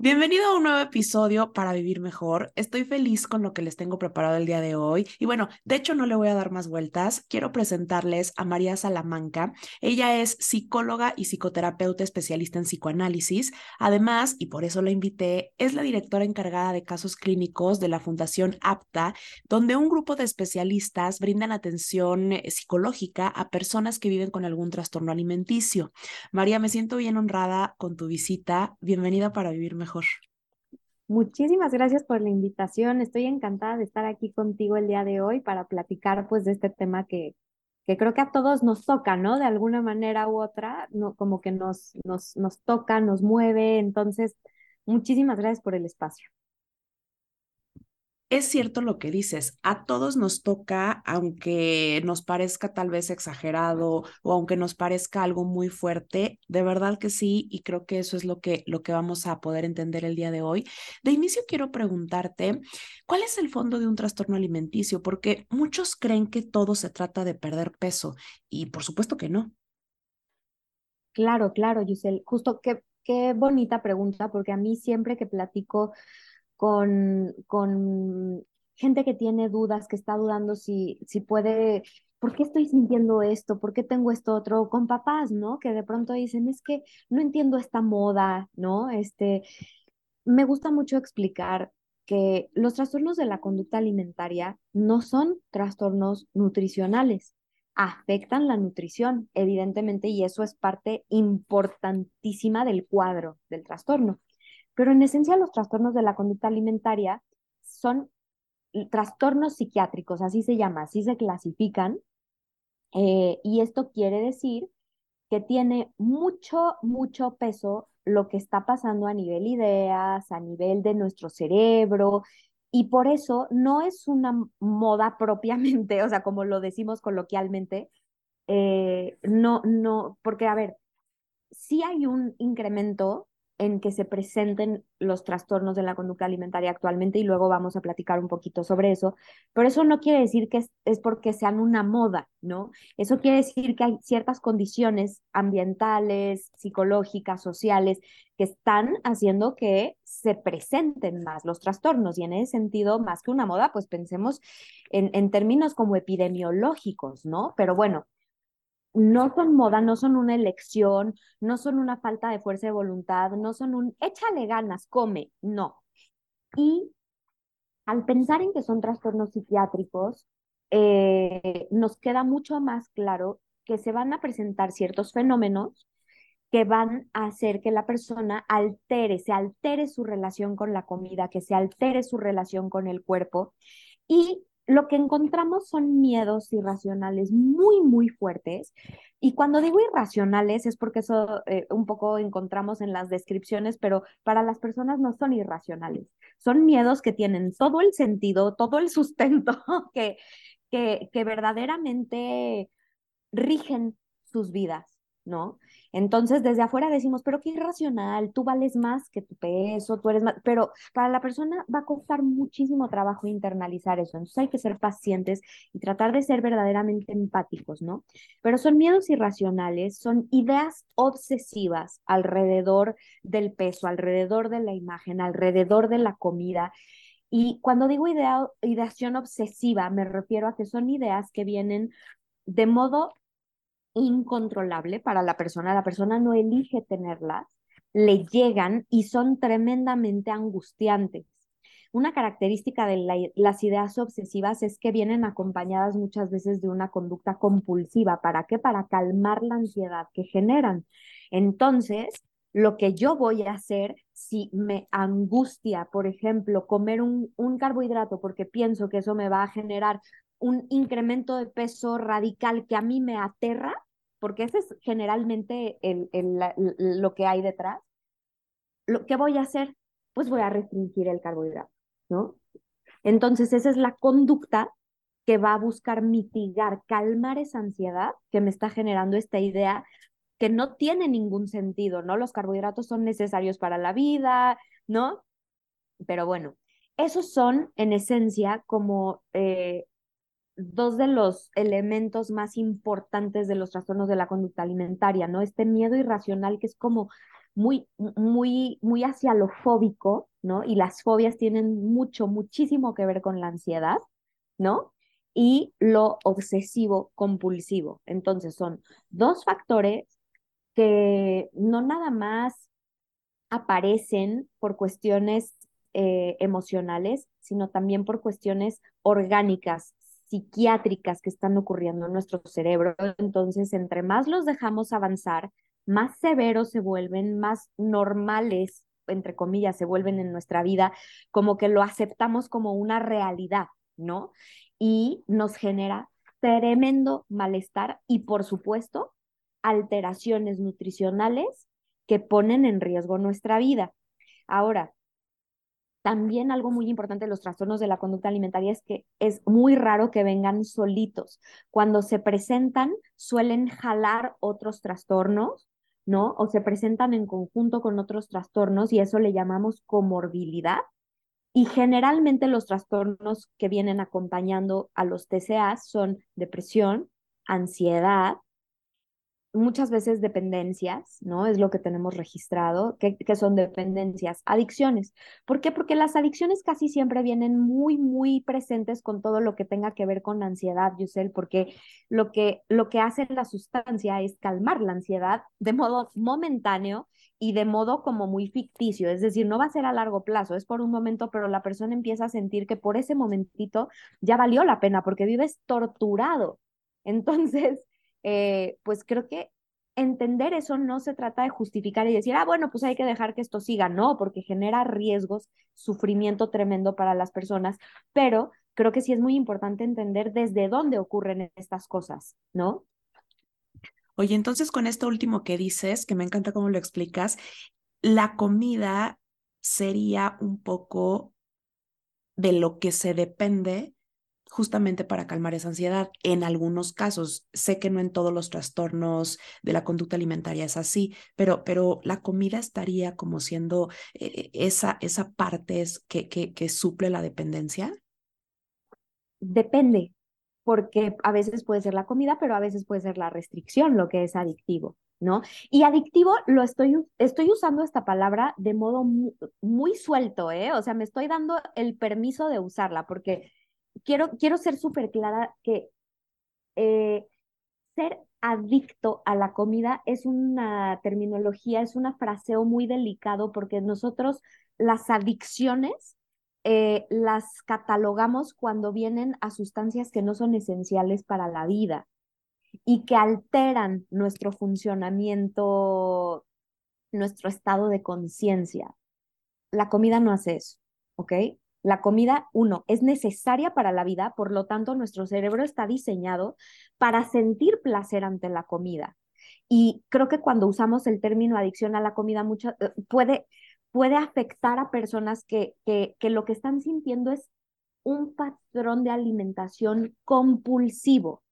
Bienvenido a un nuevo episodio para vivir mejor. Estoy feliz con lo que les tengo preparado el día de hoy. Y bueno, de hecho no le voy a dar más vueltas. Quiero presentarles a María Salamanca. Ella es psicóloga y psicoterapeuta especialista en psicoanálisis. Además, y por eso la invité, es la directora encargada de casos clínicos de la Fundación APTA, donde un grupo de especialistas brindan atención eh, psicológica a personas que viven con algún trastorno alimenticio. María, me siento bien honrada con tu visita. Bienvenida para vivir mejor Muchísimas gracias por la invitación. Estoy encantada de estar aquí contigo el día de hoy para platicar pues de este tema que, que creo que a todos nos toca, ¿no? De alguna manera u otra, no, como que nos, nos, nos toca, nos mueve. Entonces, muchísimas gracias por el espacio es cierto lo que dices, a todos nos toca, aunque nos parezca tal vez exagerado o aunque nos parezca algo muy fuerte, de verdad que sí, y creo que eso es lo que, lo que vamos a poder entender el día de hoy. De inicio quiero preguntarte, ¿cuál es el fondo de un trastorno alimenticio? Porque muchos creen que todo se trata de perder peso y por supuesto que no. Claro, claro, Giselle, justo qué, qué bonita pregunta, porque a mí siempre que platico con, con gente que tiene dudas, que está dudando si, si puede, ¿por qué estoy sintiendo esto? ¿Por qué tengo esto otro? Con papás, ¿no? Que de pronto dicen, es que no entiendo esta moda, ¿no? Este, me gusta mucho explicar que los trastornos de la conducta alimentaria no son trastornos nutricionales, afectan la nutrición, evidentemente, y eso es parte importantísima del cuadro del trastorno. Pero en esencia los trastornos de la conducta alimentaria son trastornos psiquiátricos, así se llama, así se clasifican. Eh, y esto quiere decir que tiene mucho, mucho peso lo que está pasando a nivel ideas, a nivel de nuestro cerebro, y por eso no es una moda propiamente, o sea, como lo decimos coloquialmente, eh, no, no, porque a ver, sí hay un incremento en que se presenten los trastornos de la conducta alimentaria actualmente y luego vamos a platicar un poquito sobre eso, pero eso no quiere decir que es, porque sean una moda, ¿no? Eso quiere decir que hay ciertas condiciones ambientales, psicológicas, sociales, que están haciendo que se presenten más los trastornos y en ese sentido, más que una moda, pues pensemos en, en términos como epidemiológicos, ¿no? Pero bueno, no son moda, no son una elección, no son una falta de fuerza de voluntad, no son un échale ganas, come, no. Y al pensar en que son trastornos psiquiátricos, eh, nos queda mucho más claro que se van a presentar ciertos fenómenos que van a hacer que la persona altere, se altere su relación con la comida, que se altere su relación con el cuerpo y lo que encontramos son miedos irracionales muy, muy fuertes. Y cuando digo irracionales es porque eso eh, un poco encontramos en las descripciones, pero para las personas no son irracionales. Son miedos que tienen todo el sentido, todo el sustento, que, que, que verdaderamente rigen sus vidas, ¿no? Entonces, desde afuera decimos, pero qué irracional, tú vales más que tu peso, tú eres más, pero para la persona va a costar muchísimo trabajo internalizar eso. Entonces hay que ser pacientes y tratar de ser verdaderamente empáticos, ¿no? Pero son miedos irracionales, son ideas obsesivas alrededor del peso, alrededor de la imagen, alrededor de la comida. Y cuando digo idea, ideación obsesiva, me refiero a que son ideas que vienen de modo incontrolable para la persona, la persona no elige tenerlas, le llegan y son tremendamente angustiantes. Una característica de las ideas obsesivas es que vienen acompañadas muchas veces de una conducta compulsiva. ¿Para qué? Para calmar la ansiedad que generan. Entonces, lo que yo voy a hacer si me angustia, por ejemplo, comer un, un carbohidrato porque pienso que eso me va a generar un incremento de peso radical que a mí me aterra, porque ese es generalmente el, lo que hay detrás, lo, ¿qué voy a hacer? Pues voy a restringir el carbohidrato, ¿no? Entonces, esa es la conducta que va a buscar mitigar, calmar esa ansiedad que me está generando esta idea que no tiene ningún sentido, ¿no? Los carbohidratos son necesarios para la vida, ¿no? Pero bueno, esos son en esencia como eh, dos de los elementos más importantes de los trastornos de la conducta alimentaria, ¿no? Este miedo irracional que es como muy, muy, muy hacia lo fóbico, ¿no? Y las fobias tienen mucho, muchísimo que ver con la ansiedad, ¿no? Y lo obsesivo compulsivo. Entonces son dos factores que no nada más aparecen por cuestiones eh, emocionales, sino también por cuestiones orgánicas, psiquiátricas que están ocurriendo en nuestro cerebro. Entonces, entre más los dejamos avanzar, más severos se vuelven, más normales, entre comillas, se vuelven en nuestra vida, como que lo aceptamos como una realidad, ¿no? Y nos genera tremendo malestar y, por supuesto, alteraciones nutricionales que ponen en riesgo nuestra vida. Ahora, también algo muy importante de los trastornos de la conducta alimentaria es que es muy raro que vengan solitos. Cuando se presentan, suelen jalar otros trastornos, ¿no? O se presentan en conjunto con otros trastornos y eso le llamamos comorbilidad. Y generalmente los trastornos que vienen acompañando a los TCA son depresión, ansiedad, muchas veces dependencias, ¿no? Es lo que tenemos registrado, que, son dependencias, adicciones. ¿Por qué? Porque las adicciones casi siempre vienen muy, muy presentes con todo lo que tenga que ver con ansiedad, Yusel, porque lo que, lo que hace la sustancia es calmar la ansiedad de modo momentáneo y de modo como muy ficticio, es decir, no va a ser a largo plazo, es por un momento, pero la persona empieza a sentir que por ese momentito ya valió la pena porque vives torturado. Entonces, eh, pues creo que entender eso no se trata de justificar y decir, ah, bueno, pues hay que dejar que esto siga, no, porque genera riesgos, sufrimiento tremendo para las personas, pero creo que sí es muy importante entender desde dónde ocurren estas cosas, ¿no? Oye, entonces con esto último que dices, que me encanta cómo lo explicas, la comida sería un poco de lo que se depende justamente para calmar esa ansiedad. En algunos casos, sé que no en todos los trastornos de la conducta alimentaria es así, pero, pero la comida estaría como siendo eh, esa, esa parte que, que, que suple la dependencia. Depende, porque a veces puede ser la comida, pero a veces puede ser la restricción lo que es adictivo. ¿no? Y adictivo lo estoy, estoy usando esta palabra de modo muy, muy, suelto, ¿eh? O sea, me estoy dando el permiso de usarla porque quiero, quiero ser súper clara que eh, ser adicto a la comida es una terminología, es un fraseo muy delicado porque nosotros las adicciones eh, las catalogamos cuando vienen a sustancias que no son esenciales para la vida y que alteran nuestro funcionamiento, nuestro estado de conciencia. La comida no hace eso, ¿ok? La comida, uno, es necesaria para la vida, por lo tanto nuestro cerebro está diseñado para sentir placer ante la comida. Y creo que cuando usamos el término adicción a la comida, mucho, eh, puede, puede afectar a personas que, que, que lo que están sintiendo es un patrón de alimentación compulsivo,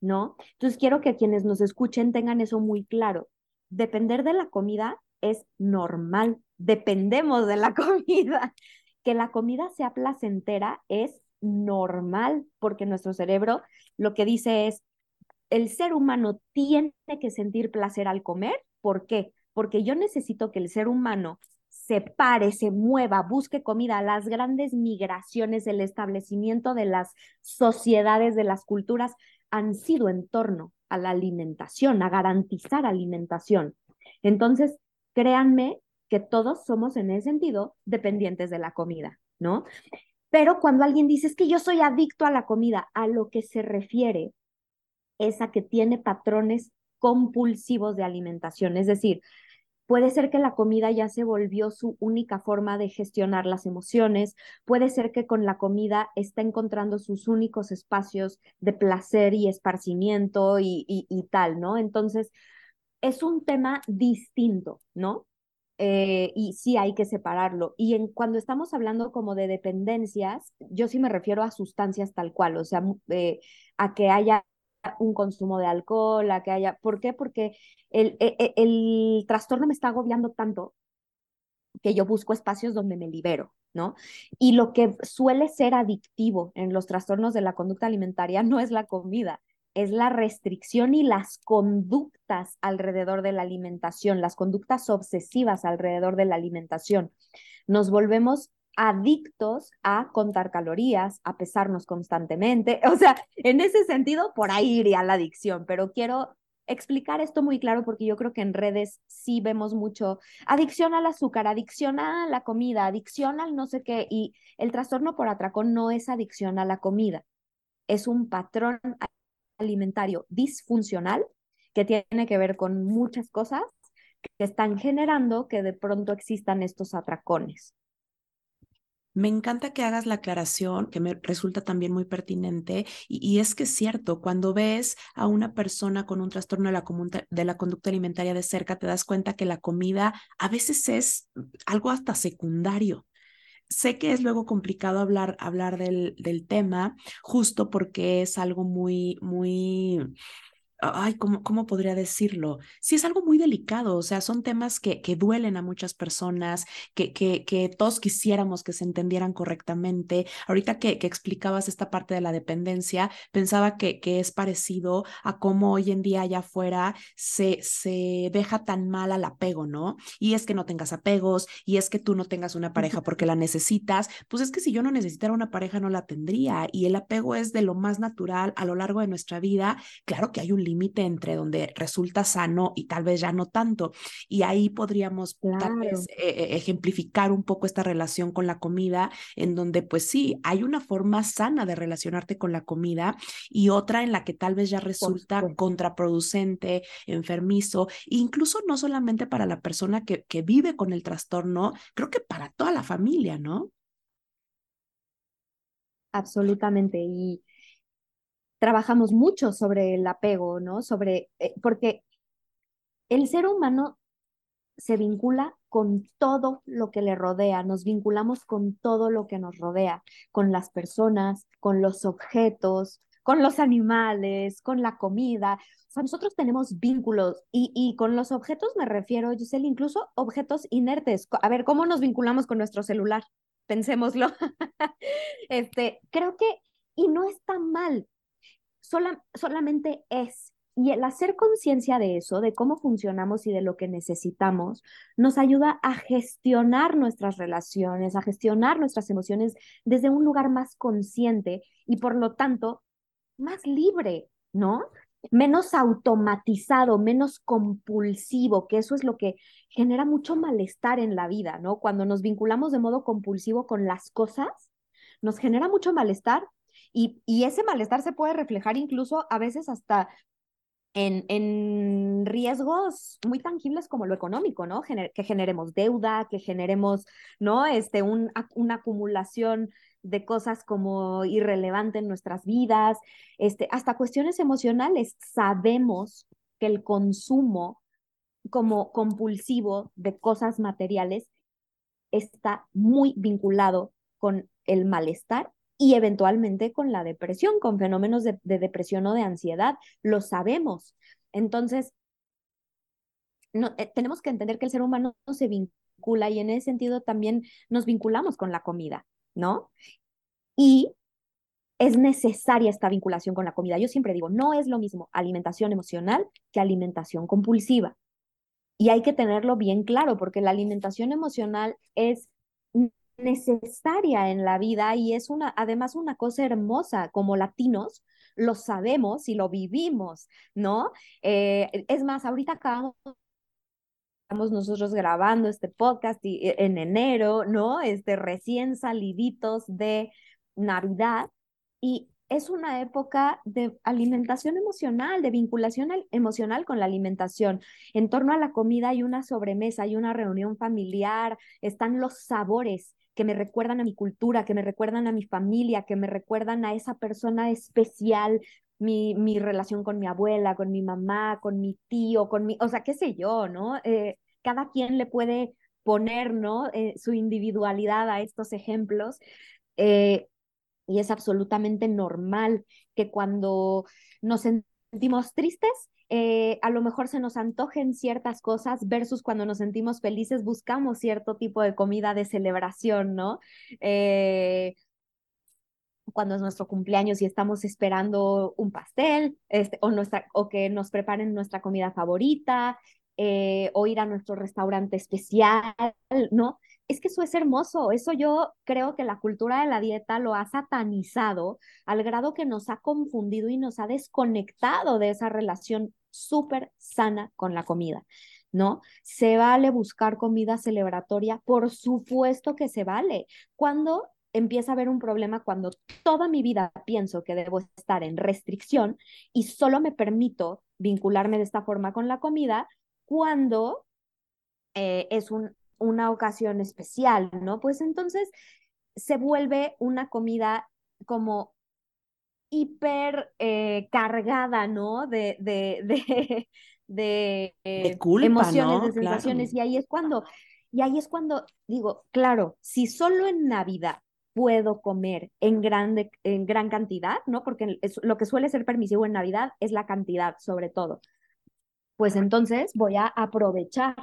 ¿no? Entonces quiero que quienes nos escuchen tengan eso muy claro. Depender de la comida es normal, dependemos de la comida que la comida sea placentera es normal, porque nuestro cerebro lo que dice es, el ser humano tiene que sentir placer al comer. ¿Por qué? Porque yo necesito que el ser humano se pare, se mueva, busque comida. Las grandes migraciones, el establecimiento de las sociedades, de las culturas, han sido en torno a la alimentación, a garantizar alimentación. Entonces, créanme que todos somos en ese sentido dependientes de la comida, ¿no? Pero cuando alguien dice que yo soy adicto a la comida, a lo que se refiere es a que tiene patrones compulsivos de alimentación, es decir, Puede ser que la comida ya se volvió su única forma de gestionar las emociones. Puede ser que con la comida está encontrando sus únicos espacios de placer y esparcimiento y tal, ¿no? Entonces, es un tema distinto, ¿no? Eh, y sí hay que separarlo. Y en, cuando estamos hablando como de dependencias, yo sí me refiero a sustancias tal cual, o sea, eh, a que haya un consumo de alcohol, a que haya... ¿Por qué? Porque el, el, e, el trastorno me está agobiando tanto que yo busco espacios donde me libero, ¿no? Y lo que suele ser adictivo en los trastornos de la conducta alimentaria no es la comida, es la restricción y las conductas alrededor de la alimentación, las conductas obsesivas alrededor de la alimentación. Nos volvemos adictos a contar calorías, a pesarnos constantemente. O sea, en ese sentido, por ahí iría la adicción, pero quiero explicar esto muy claro porque yo creo que en redes sí vemos mucho adicción al azúcar, adicción a la comida, adicción al no sé qué, y el trastorno por atracón no es adicción a la comida, es un patrón alimentario disfuncional que tiene que ver con muchas cosas que están generando que de pronto existan estos atracones. Me encanta que hagas la aclaración, que me resulta también muy pertinente, y, es que es cierto, cuando ves a una persona con un trastorno de la, de la conducta alimentaria de cerca, te das cuenta que la comida a veces es algo hasta secundario. Sé que es luego complicado hablar, hablar del, del tema, justo porque es algo muy, muy ay, ¿cómo, ¿cómo podría decirlo? Sí, es algo muy delicado, o sea, son temas que, que duelen a muchas personas, que, que, que todos quisiéramos que se entendieran correctamente. Ahorita que, que explicabas esta parte de la dependencia, pensaba que, que es parecido a cómo hoy en día allá afuera se, se deja tan mal al apego, ¿no? Y es que no tengas apegos, y es que tú no tengas una pareja porque la necesitas, pues es que si yo no necesitara una pareja no la tendría, y el apego es de lo más natural a lo largo de nuestra vida. Claro que hay un límite entre donde resulta sano y tal vez ya no tanto. Y ahí podríamos tal vez eh, eh, ejemplificar un poco esta relación con la comida, en donde pues sí, hay una forma sana de relacionarte con la comida y otra en la que tal vez ya resulta contraproducente, enfermizo, incluso no solamente para la persona que, que vive con el trastorno, creo que para toda la familia, ¿no? Absolutamente. Y trabajamos mucho sobre el apego, ¿no? Sobre, eh, porque el ser humano se vincula con todo lo que le rodea, nos vinculamos con todo lo que nos rodea, con las personas, con los objetos, con los animales, con la comida. O sea, nosotros tenemos vínculos y, y con los objetos me refiero, Giselle, incluso objetos inertes. A ver, ¿cómo nos vinculamos con nuestro celular? Pensémoslo. este, creo que, y no está mal, solamente es. Y el hacer conciencia de eso, de cómo funcionamos y de lo que necesitamos, nos ayuda a gestionar nuestras relaciones, a gestionar nuestras emociones desde un lugar más consciente y por lo tanto más libre, ¿no? Menos automatizado, menos compulsivo, que eso es lo que genera mucho malestar en la vida, ¿no? Cuando nos vinculamos de modo compulsivo con las cosas, nos genera mucho malestar y, ese malestar se puede reflejar incluso a veces hasta en, en, riesgos muy tangibles como lo económico, ¿no? que generemos deuda, que generemos, ¿no? Este, un, una acumulación de cosas como irrelevante en nuestras vidas, este, hasta cuestiones emocionales. Sabemos que el consumo como compulsivo de cosas materiales está muy vinculado con el malestar y eventualmente con la depresión, con fenómenos de, depresión o de ansiedad. Lo sabemos. Entonces, no, eh, tenemos que entender que el ser humano se vincula y en ese sentido también nos vinculamos con la comida, ¿no? Y es necesaria esta vinculación con la comida. Yo siempre digo, no es lo mismo alimentación emocional que alimentación compulsiva. Y hay que tenerlo bien claro, porque la alimentación emocional es necesaria en la vida y es una, además una cosa hermosa como latinos, lo sabemos y lo vivimos, ¿no? Eh, es más, ahorita acabamos estamos nosotros grabando este podcast y, e, en enero, ¿no? Este recién saliditos de Navidad y es una época de alimentación emocional, de vinculación emocional con la alimentación. En torno a la comida hay una sobremesa, hay una reunión familiar, están los sabores, que me recuerdan a mi cultura, que me recuerdan a mi familia, que me recuerdan a esa persona especial, mi, mi relación con mi abuela, con mi mamá, con mi tío, con mi, o sea, qué sé yo, ¿no? Eh, cada quien le puede poner, ¿no? Eh, su individualidad a estos ejemplos. Eh, y es absolutamente normal que cuando nos sentimos tristes, eh, a lo mejor se nos antojen ciertas cosas versus cuando nos sentimos felices buscamos cierto tipo de comida de celebración, ¿no? Eh, cuando es nuestro cumpleaños y estamos esperando un pastel, este, o, nuestra, o que nos preparen nuestra comida favorita, eh, o ir a nuestro restaurante especial, ¿no? Es que eso es hermoso, eso yo creo que la cultura de la dieta lo ha satanizado al grado que nos ha confundido y nos ha desconectado de esa relación súper sana con la comida. ¿no? Se vale buscar comida celebratoria, por supuesto que se vale. Cuando empieza a haber un problema cuando toda mi vida pienso que debo estar en restricción y solo me permito vincularme de esta forma con la comida cuando eh, es un, una ocasión especial, ¿no? Pues entonces se vuelve una comida como hiper eh, cargada, ¿no? De, de, de, de, de culpa, emociones, ¿no? de sensaciones. Claro. Y ahí es cuando, y ahí es cuando digo, claro, si solo en Navidad puedo comer en, grande, en gran cantidad, ¿no? Porque es, lo que suele ser permisivo en Navidad es la cantidad, sobre todo. Pues entonces voy a aprovechar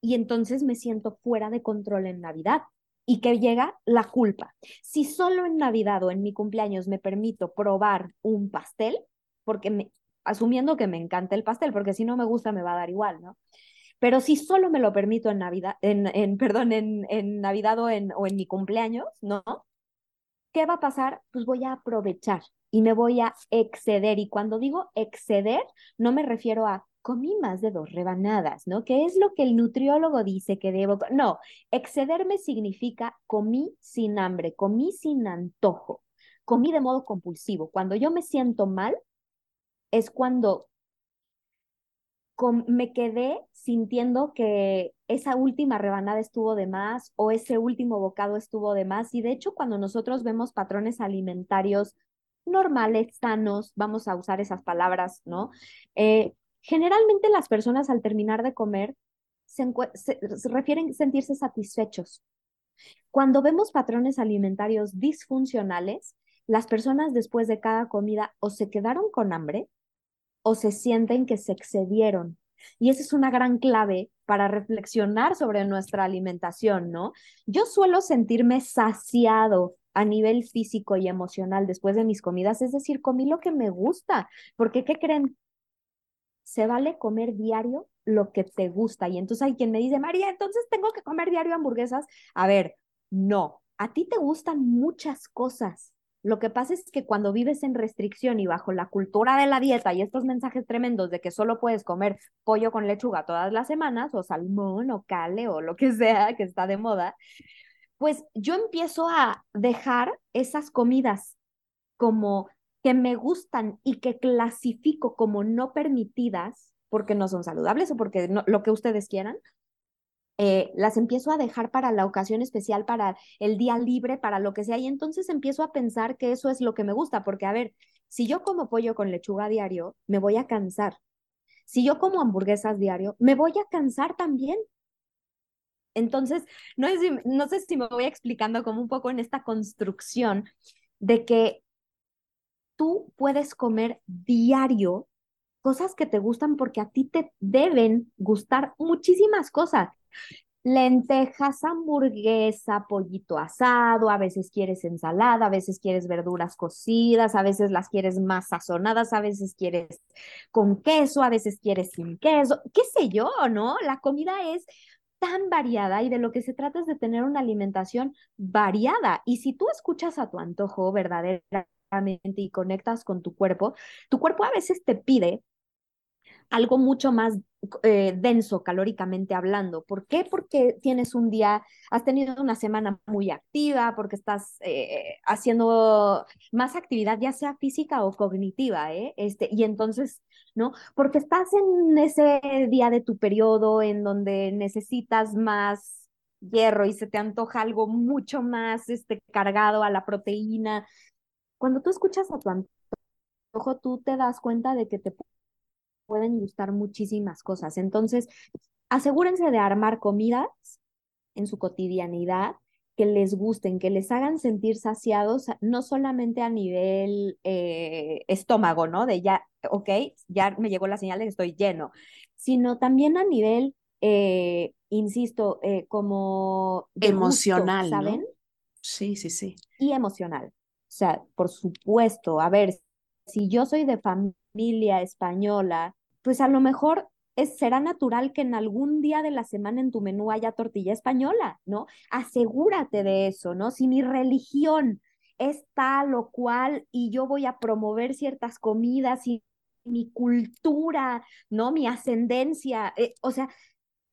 y entonces me siento fuera de control en Navidad y que llega la culpa. Si solo en Navidad o en mi cumpleaños me permito probar un pastel, porque me, asumiendo que me encanta el pastel, porque si no me gusta me va a dar igual, ¿no? Pero si solo me lo permito en Navidad, en, en perdón, en, en Navidad o en, o en mi cumpleaños, ¿no? ¿Qué va a pasar? Pues voy a aprovechar y me voy a exceder. Y cuando digo exceder, no me refiero a comí más de dos rebanadas, ¿no? ¿Qué es lo que el nutriólogo dice que debo? No, excederme significa comí sin hambre, comí sin antojo, comí de modo compulsivo. Cuando yo me siento mal, es cuando me quedé sintiendo que esa última rebanada estuvo de más o ese último bocado estuvo de más. Y de hecho, cuando nosotros vemos patrones alimentarios normales, sanos, vamos a usar esas palabras, ¿no? Eh, generalmente las personas al terminar de comer se, se, refieren sentirse satisfechos. Cuando vemos patrones alimentarios disfuncionales, las personas después de cada comida o se quedaron con hambre o se sienten que se excedieron. Y esa es una gran clave para reflexionar sobre nuestra alimentación, ¿no? Yo suelo sentirme saciado a nivel físico y emocional después de mis comidas, es decir, comí lo que me gusta, porque ¿qué creen? Se vale comer diario lo que te gusta. Y entonces hay quien me dice, María, entonces tengo que comer diario hamburguesas. A ver, no, a ti te gustan muchas cosas. Lo que pasa es que cuando vives en restricción y bajo la cultura de la dieta y estos mensajes tremendos de que solo puedes comer pollo con lechuga todas las semanas o salmón o cale o lo que sea que está de moda, pues yo empiezo a dejar esas comidas como que me gustan y que clasifico como no permitidas porque no son saludables o porque no, lo que ustedes quieran, eh, las empiezo a dejar para la ocasión especial, para el día libre, para lo que sea, y entonces empiezo a pensar que eso es lo que me gusta, porque a ver, si yo como pollo con lechuga diario, me voy a cansar. Si yo como hamburguesas diario, me voy a cansar también. Entonces, no, es, no sé si me voy explicando como un poco en esta construcción de que tú puedes comer diario cosas que te gustan porque a ti te deben gustar muchísimas cosas lentejas, hamburguesa, pollito asado, a veces quieres ensalada, a veces quieres verduras cocidas, a veces las quieres más sazonadas, a veces quieres con queso, a veces quieres sin queso, qué sé yo, ¿no? La comida es tan variada y de lo que se trata es de tener una alimentación variada. Y si tú escuchas a tu antojo verdaderamente y conectas con tu cuerpo, tu cuerpo a veces te pide algo mucho más eh, denso calóricamente hablando. ¿Por qué? Porque tienes un día, has tenido una semana muy activa, porque estás eh, haciendo más actividad, ya sea física o cognitiva, ¿eh? Este, y entonces, ¿no? Porque estás en ese día de tu periodo en donde necesitas más hierro y se te antoja algo mucho más este, cargado a la proteína. Cuando tú escuchas a tu antojo, tú te das cuenta de que te pueden gustar muchísimas cosas. Entonces, asegúrense de armar comidas en su cotidianidad que les gusten, que les hagan sentir saciados, no solamente a nivel eh, estómago, ¿no? De ya, ok, ya me llegó la señal de que estoy lleno, sino también a nivel, eh, insisto, eh, como emocional, gusto, ¿saben? ¿no? Sí, sí, sí. Y emocional. Sea, por supuesto, a ver, si yo soy de familia española, pues a lo mejor es, será natural que en algún día de la semana en tu menú haya tortilla española, ¿no? Asegúrate de eso, ¿no? Si mi religión es tal o cual y yo voy a promover ciertas comidas y mi cultura, ¿no? Mi ascendencia, eh, o sea,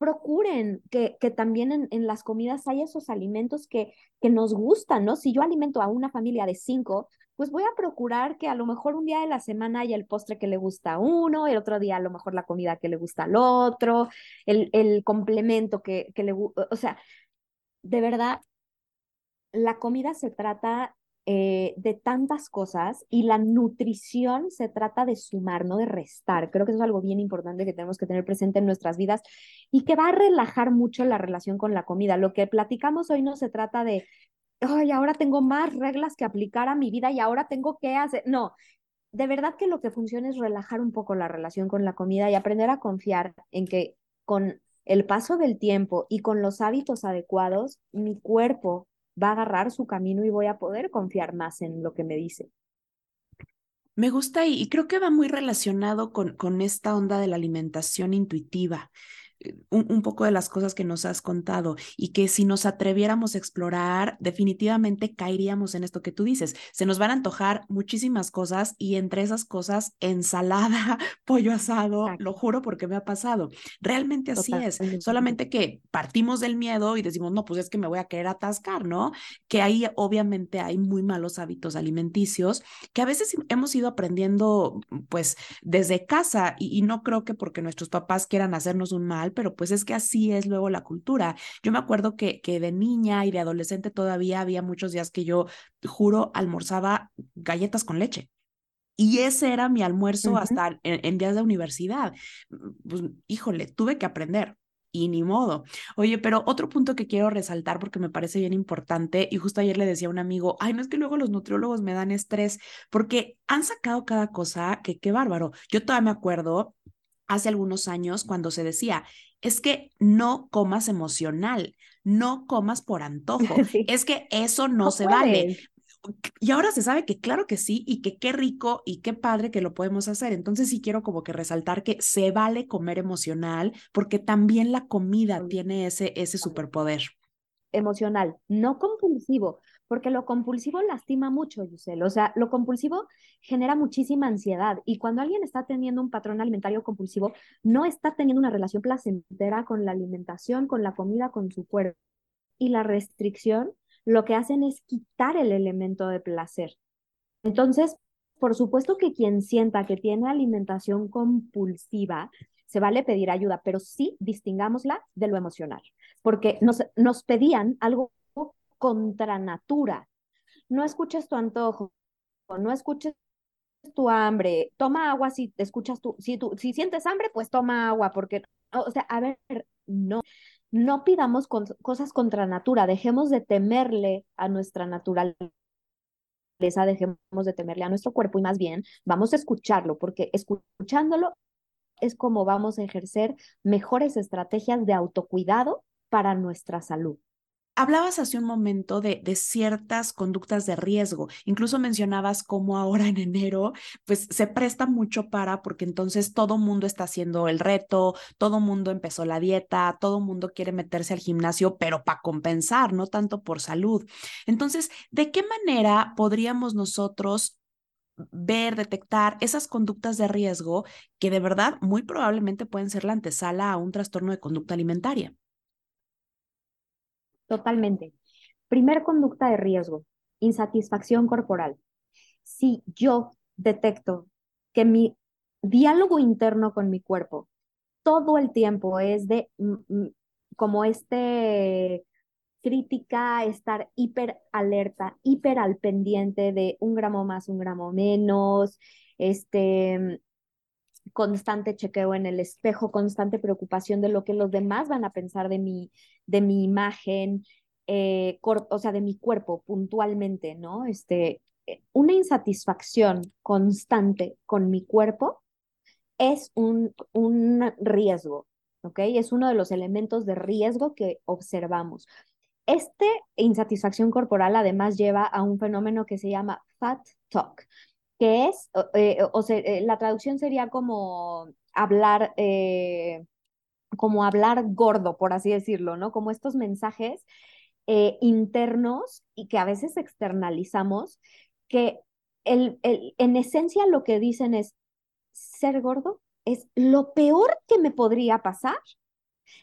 procuren que, que también en, en, las comidas haya esos alimentos que, que nos gustan, ¿no? Si yo alimento a una familia de cinco, pues voy a procurar que a lo mejor un día de la semana haya el postre que le gusta a uno, el otro día a lo mejor la comida que le gusta al otro, el, el complemento que, que le gusta, o sea, de verdad, la comida se trata eh, de tantas cosas y la nutrición se trata de sumar, no de restar. Creo que eso es algo bien importante que tenemos que tener presente en nuestras vidas y que va a relajar mucho la relación con la comida. Lo que platicamos hoy no se trata de, ay, ahora tengo más reglas que aplicar a mi vida y ahora tengo que hacer. No, de verdad que lo que funciona es relajar un poco la relación con la comida y aprender a confiar en que con el paso del tiempo y con los hábitos adecuados, mi cuerpo va a agarrar su camino y voy a poder confiar más en lo que me dice. Me gusta y, creo que va muy relacionado con, con esta onda de la alimentación intuitiva un, poco de las cosas que nos has contado y que si nos atreviéramos a explorar, definitivamente caeríamos en esto que tú dices. Se nos van a antojar muchísimas cosas y entre esas cosas, ensalada, pollo asado, lo juro porque me ha pasado. Realmente así es. Solamente que partimos del miedo y decimos, no, pues es que me voy a querer atascar, ¿no? Que ahí obviamente hay muy malos hábitos alimenticios que a veces hemos ido aprendiendo pues desde casa y, y no creo que porque nuestros papás quieran hacernos un mal, pero pues es que así es luego la cultura. Yo me acuerdo que, que de niña y de adolescente todavía había muchos días que yo, juro, almorzaba galletas con leche. Y ese era mi almuerzo hasta en, días de universidad. Pues, híjole, tuve que aprender y ni modo. Oye, pero otro punto que quiero resaltar porque me parece bien importante y justo ayer le decía a un amigo, ay, no es que luego los nutriólogos me dan estrés porque han sacado cada cosa que qué bárbaro. Yo todavía me acuerdo hace algunos años cuando se decía, es que no comas emocional, no comas por antojo, es que eso no, se vale. Y ahora se sabe que claro que sí y que qué rico y qué padre que lo podemos hacer. Entonces sí quiero como que resaltar que se vale comer emocional porque también la comida tiene ese, ese superpoder. Emocional, no compulsivo, porque lo compulsivo lastima mucho, Yusel. O sea, lo compulsivo genera muchísima ansiedad y cuando alguien está teniendo un patrón alimentario compulsivo, no está teniendo una relación placentera con la alimentación, con la comida, con su cuerpo. Y la restricción lo que hacen es quitar el elemento de placer. Entonces, por supuesto que quien sienta que tiene alimentación compulsiva, se vale pedir ayuda, pero sí distingámosla de lo emocional, porque nos, nos pedían algo contra natura. No escuches tu antojo, no escuches tu hambre, toma agua si escuchas tu, si tú, si sientes hambre, pues toma agua, porque, o sea, a ver, no, no pidamos cosas contra natura, dejemos de temerle a nuestra naturaleza, dejemos de temerle a nuestro cuerpo y más bien vamos a escucharlo, porque escuchándolo es como vamos a ejercer mejores estrategias de autocuidado para nuestra salud. Hablabas hace un momento de, de, ciertas conductas de riesgo, incluso mencionabas cómo ahora en enero, pues se presta mucho para, porque entonces todo mundo está haciendo el reto, todo mundo empezó la dieta, todo mundo quiere meterse al gimnasio, pero para compensar, no tanto por salud. Entonces, ¿de qué manera podríamos nosotros ver, detectar esas conductas de riesgo que de verdad muy probablemente pueden ser la antesala a un trastorno de conducta alimentaria? Totalmente. Primer conducta de riesgo, insatisfacción corporal. Si yo detecto que mi diálogo interno con mi cuerpo todo el tiempo es de mm, mm, como este crítica, estar hiper alerta, hiper al pendiente de un gramo más, un gramo menos, este constante chequeo en el espejo, constante preocupación de lo que los demás van a pensar de mi, de mi imagen, eh, o sea, de mi cuerpo puntualmente, ¿no? Este, eh, una insatisfacción constante con mi cuerpo es un, un riesgo, ¿ok? Es uno de los elementos de riesgo que observamos. Este insatisfacción corporal además lleva a un fenómeno que se llama fat talk, que es, eh, o sea, eh, la traducción sería como hablar, eh, como hablar gordo, por así decirlo, ¿no? Como estos mensajes internos y que a veces externalizamos, que el, el, en esencia lo que dicen es, ser gordo es lo peor que me podría pasar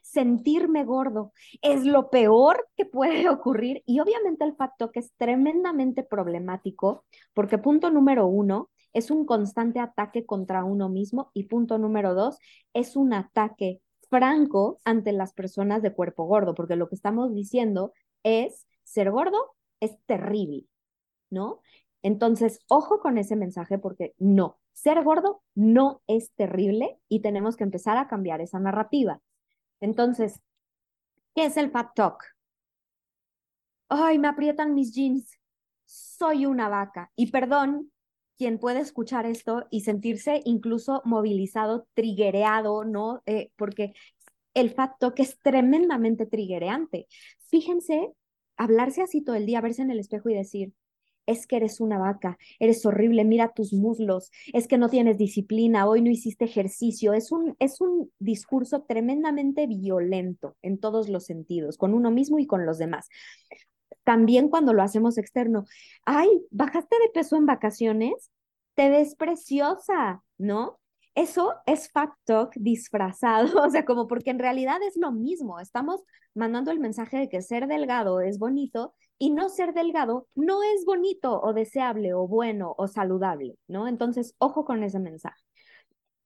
sentirme gordo es lo peor que puede ocurrir y obviamente el facto que es tremendamente problemático porque punto número uno es un constante ataque contra uno mismo y punto número dos es un ataque franco ante las personas de cuerpo gordo porque lo que estamos diciendo es ser gordo es terrible, ¿no? Entonces, ojo con ese mensaje porque no, ser gordo no es terrible y tenemos que empezar a cambiar esa narrativa. Entonces, ¿qué es el fat talk? Ay, me aprietan mis jeans. Soy una vaca. Y perdón, quien puede escuchar esto y sentirse incluso movilizado, triguereado, ¿no? Eh, porque el fat talk es tremendamente triguereante. Fíjense, hablarse así todo el día, verse en el espejo y decir, es que eres una vaca, eres horrible, mira tus muslos, es que no tienes disciplina, hoy no hiciste ejercicio. Es un, es un discurso tremendamente violento en todos los sentidos, con uno mismo y con los demás. También cuando lo hacemos externo, ay, bajaste de peso en vacaciones, te ves preciosa, ¿no? Eso es fact talk disfrazado, o sea, como porque en realidad es lo mismo. Estamos mandando el mensaje de que ser delgado es bonito y no ser delgado no es bonito o deseable o bueno o saludable, ¿no? Entonces, ojo con ese mensaje.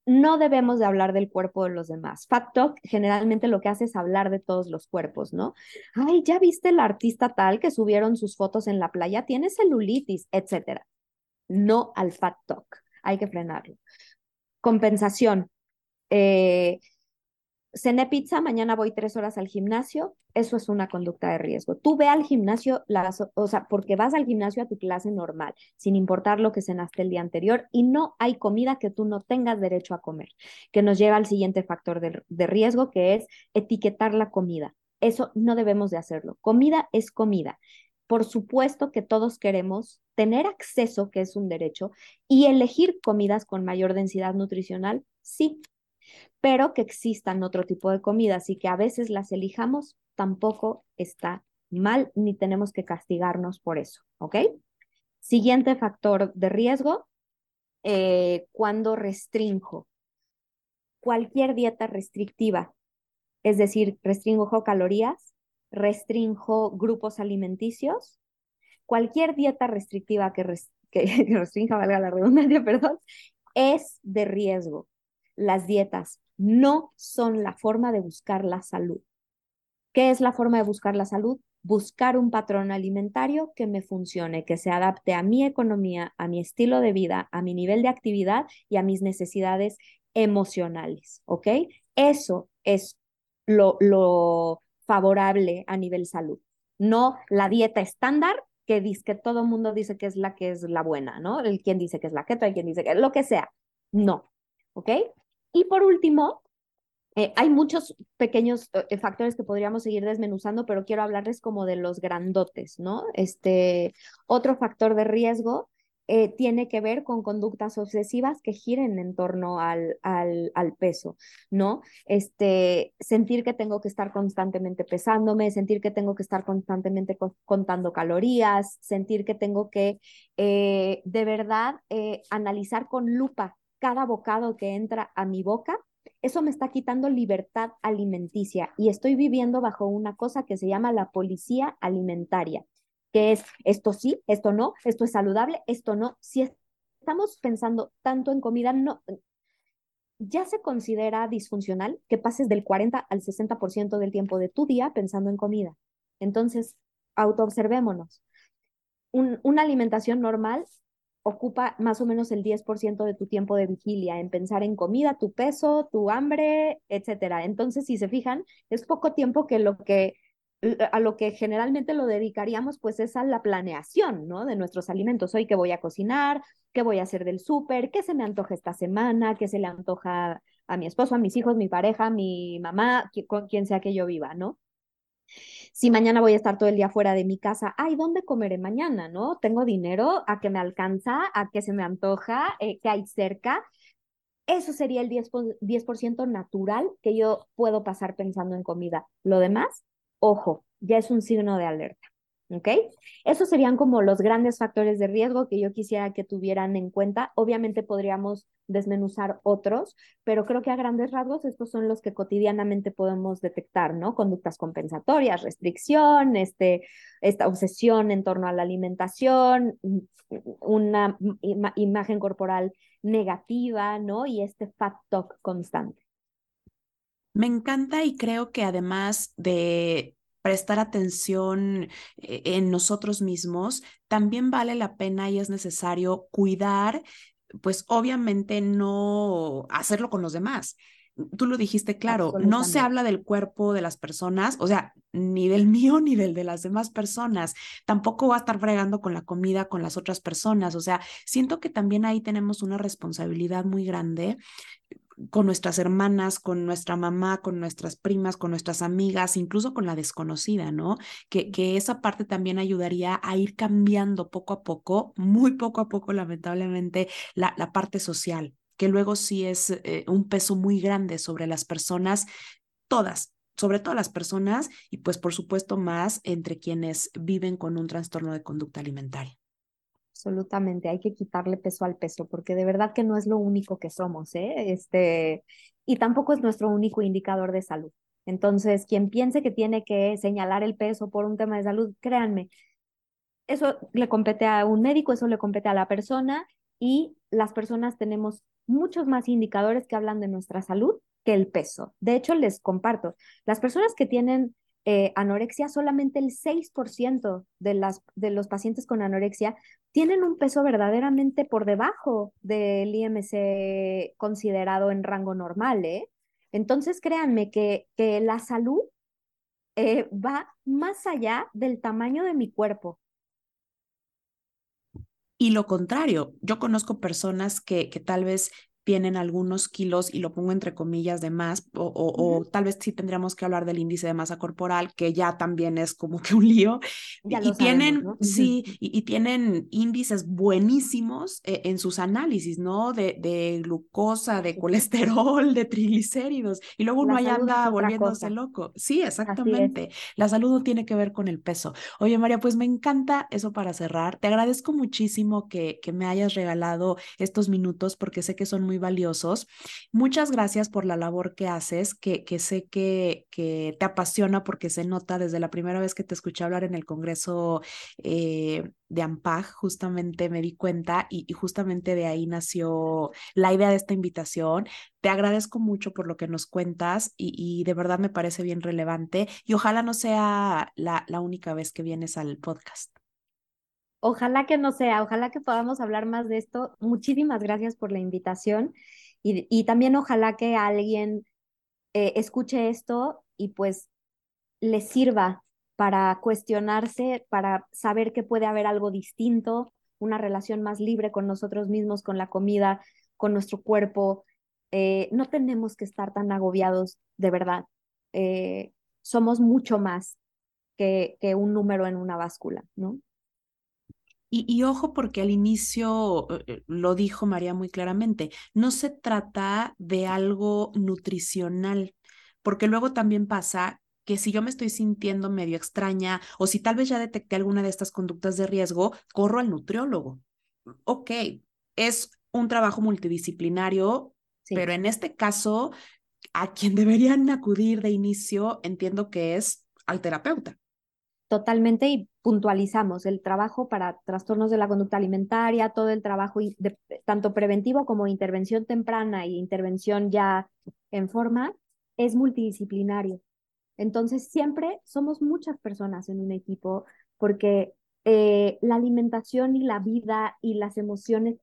No debemos de hablar del cuerpo de los demás. Fat Talk generalmente lo que hace es hablar de todos los cuerpos, ¿no? Ay, ya viste el artista tal que subieron sus fotos en la playa, tiene celulitis, etcétera. No al Fat Talk. Hay que frenarlo. Compensación. Eh, cené pizza, mañana voy tres horas al gimnasio, eso es una conducta de riesgo. Tú ve al gimnasio, o sea, porque vas al gimnasio a tu clase normal, sin importar lo que cenaste el día anterior, y no hay comida que tú no tengas derecho a comer, que nos lleva al siguiente factor de, de riesgo, que es etiquetar la comida. Eso no debemos de hacerlo. Comida es comida. Por supuesto que todos queremos tener acceso, que es un derecho, y elegir comidas con mayor densidad nutricional, sí, pero que existan otro tipo de comidas y que a veces las elijamos tampoco está mal ni tenemos que castigarnos por eso, ¿ok? Siguiente factor de riesgo, eh, cuando restringo. Cualquier dieta restrictiva, es decir, restringo calorías, restringo grupos alimenticios, cualquier dieta restrictiva que, que restrinja, valga la redundancia, perdón, es de riesgo. Las dietas no son la forma de buscar la salud. ¿Qué es la forma de buscar la salud? Buscar un patrón alimentario que me funcione, que se adapte a mi economía, a mi estilo de vida, a mi nivel de actividad y a mis necesidades emocionales, ¿ok? Eso es lo, lo favorable a nivel salud, no la dieta estándar que dice que todo el mundo dice que es la que es la buena, ¿no? El quien dice que es la keto, hay quien dice que lo que sea. No, ¿ok? Y por último, eh, hay muchos pequeños eh, factores que podríamos seguir desmenuzando, pero quiero hablarles como de los grandotes, ¿no? Este, otro factor de riesgo eh, tiene que ver con conductas obsesivas que giren en torno al, al, al, peso, ¿no? Este, sentir que tengo que estar constantemente pesándome, sentir que tengo que estar constantemente contando calorías, sentir que tengo que de verdad analizar con lupa cada bocado que entra a mi boca eso me está quitando libertad alimenticia y estoy viviendo bajo una cosa que se llama la policía alimentaria, que es esto sí, esto no, esto es saludable, esto no. Si estamos pensando tanto en comida, no, ya se considera disfuncional que pases del 40 al 60% del tiempo de tu día pensando en comida. Entonces, autoobservémonos. Un, una alimentación normal ocupa más o menos el 10% de tu tiempo de vigilia en pensar en comida, tu peso, tu hambre, etcétera. Entonces, si se fijan, es poco tiempo que lo que a lo que generalmente lo dedicaríamos pues es a la planeación, ¿no? De nuestros alimentos. Hoy qué voy a cocinar, qué voy a hacer del súper, qué se me antoja esta semana, qué se le antoja a mi esposo, a mis hijos, mi pareja, mi mamá, con quien sea que yo viva, ¿no? Si mañana voy a estar todo el día fuera de mi casa, ay, ¿dónde comeré mañana? ¿No? ¿Tengo dinero? ¿A qué me alcanza? ¿A qué se me antoja? Eh, ¿Qué hay cerca? Eso sería el 10%, 10 natural que yo puedo pasar pensando en comida. Lo demás, ojo, ya es un signo de alerta. ¿Ok? Esos serían como los grandes factores de riesgo que yo quisiera que tuvieran en cuenta. Obviamente podríamos desmenuzar otros, pero creo que a grandes rasgos estos son los que cotidianamente podemos detectar, ¿no? Conductas compensatorias, restricción, este, esta obsesión en torno a la alimentación, una imagen corporal negativa, ¿no? Y este fat talk constante. Me encanta y creo que además de prestar atención eh, en nosotros mismos, también vale la pena y es necesario cuidar, pues obviamente no hacerlo con los demás. Tú lo dijiste claro, no se habla del cuerpo de las personas, o sea, ni del mío ni del de las demás personas. Tampoco va a estar fregando con la comida con las otras personas. O sea, siento que también ahí tenemos una responsabilidad muy grande con nuestras hermanas, con nuestra mamá, con nuestras primas, con nuestras amigas, incluso con la desconocida, ¿no? Que, que esa parte también ayudaría a ir cambiando poco a poco, muy poco a poco, lamentablemente, la, la parte social, que luego sí es eh, un peso muy grande sobre las personas, todas, sobre todo las personas y pues por supuesto más entre quienes viven con un trastorno de conducta alimentaria absolutamente. Hay que quitarle peso al peso, porque de verdad que no es lo único que somos, ¿eh? Este, y tampoco es nuestro único indicador de salud. Entonces, quien piense que tiene que señalar el peso por un tema de salud, créanme, eso le compete a un médico, eso le compete a la persona y las personas tenemos muchos más indicadores que hablan de nuestra salud que el peso. De hecho, les comparto, las personas que tienen eh, anorexia, solamente el 6% de, las, de los pacientes con anorexia tienen un peso verdaderamente por debajo del IMC considerado en rango normal. ¿eh? Entonces, créanme que, que la salud eh, va más allá del tamaño de mi cuerpo. Y lo contrario, yo conozco personas que, que tal vez tienen algunos kilos, y lo pongo entre comillas, de más, o, o, tal vez sí tendríamos que hablar del índice de masa corporal, que ya también es como que un lío. y tienen, sí, y, tienen índices buenísimos eh, en sus análisis, ¿no? De, de glucosa, de colesterol, de triglicéridos, y luego uno allá anda volviéndose loco. Sí, exactamente. La salud no tiene que ver con el peso. Oye, María, pues me encanta eso para cerrar. Te agradezco muchísimo que, que me hayas regalado estos minutos porque sé que son muy valiosos. Muchas gracias por la labor que haces, que, que sé que, que te apasiona porque se nota desde la primera vez que te escuché hablar en el Congreso eh, de AMPAG, justamente me di cuenta y, justamente de ahí nació la idea de esta invitación. Te agradezco mucho por lo que nos cuentas y, de verdad me parece bien relevante y ojalá no sea la, la única vez que vienes al podcast. Ojalá que no sea, ojalá que podamos hablar más de esto. Muchísimas gracias por la invitación y, también ojalá que alguien eh, escuche esto y pues le sirva para cuestionarse, para saber que puede haber algo distinto, una relación más libre con nosotros mismos, con la comida, con nuestro cuerpo. Eh, no tenemos que estar tan agobiados, de verdad. Eh, somos mucho más que, que un número en una báscula, ¿no? Y, ojo porque al inicio eh, eh, lo dijo María muy claramente, no se trata de algo nutricional, porque luego también pasa que si yo me estoy sintiendo medio extraña o si tal vez ya detecté alguna de estas conductas de riesgo, corro al nutriólogo. Ok, es un trabajo multidisciplinario, pero en este caso, a quien deberían acudir de inicio, entiendo que es al terapeuta totalmente y puntualizamos el trabajo para trastornos de la conducta alimentaria, todo el trabajo tanto preventivo como intervención temprana y intervención ya en forma, es multidisciplinario. Entonces, siempre somos muchas personas en un equipo porque eh, la alimentación y la vida y las emociones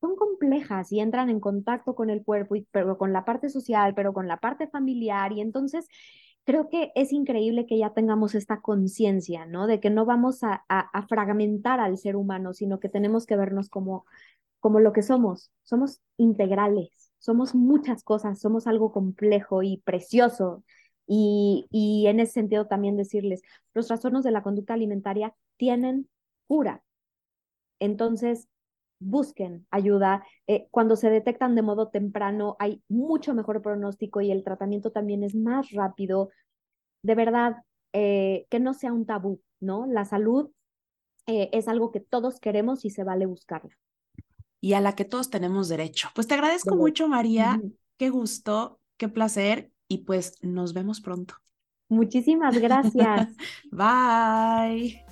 son complejas y entran en contacto con el cuerpo, pero con la parte social, pero con la parte familiar. Y entonces creo que es increíble que ya tengamos esta conciencia, ¿no? De que no vamos a, fragmentar al ser humano, sino que tenemos que vernos como, como lo que somos. Somos integrales, somos muchas cosas, somos algo complejo y precioso. Y, y en ese sentido también decirles, los trastornos de la conducta alimentaria tienen cura. Entonces, busquen ayuda. Eh, cuando se detectan de modo temprano, hay mucho mejor pronóstico y el tratamiento también es más rápido. De verdad, eh, que no sea un tabú, ¿no? La salud eh, es algo que todos queremos y se vale buscarla. Y a la que todos tenemos derecho. Pues te agradezco mucho, María. Qué gusto, qué placer y pues nos vemos pronto. Muchísimas gracias. Bye.